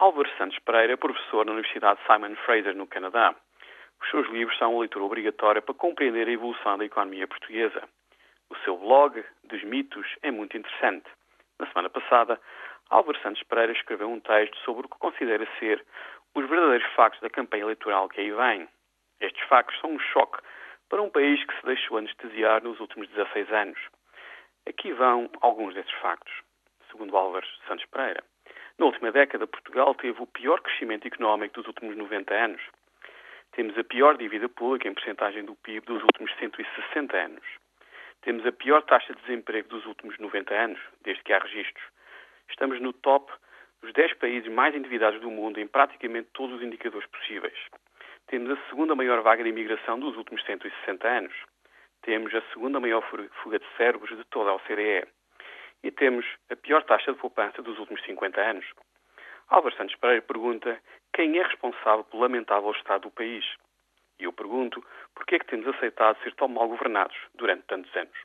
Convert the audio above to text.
Álvaro Santos Pereira é professor na Universidade Simon Fraser, no Canadá. Os seus livros são uma leitura obrigatória para compreender a evolução da economia portuguesa. O seu blog, dos mitos, é muito interessante. Na semana passada, Álvaro Santos Pereira escreveu um texto sobre o que considera ser os verdadeiros factos da campanha eleitoral que aí vem. Estes factos são um choque para um país que se deixou anestesiar nos últimos 16 anos. Aqui vão alguns desses factos, segundo Álvaro Santos Pereira. Na última década, Portugal teve o pior crescimento económico dos últimos 90 anos. Temos a pior dívida pública em percentagem do PIB dos últimos 160 anos. Temos a pior taxa de desemprego dos últimos 90 anos, desde que há registros. Estamos no top dos 10 países mais endividados do mundo em praticamente todos os indicadores possíveis. Temos a segunda maior vaga de imigração dos últimos 160 anos. Temos a segunda maior fuga de cérebros de toda a OCDE e temos a pior taxa de poupança dos últimos 50 anos. Álvaro Santos Pereira pergunta quem é responsável pelo lamentável estado do país. E eu pergunto por que é que temos aceitado ser tão mal governados durante tantos anos.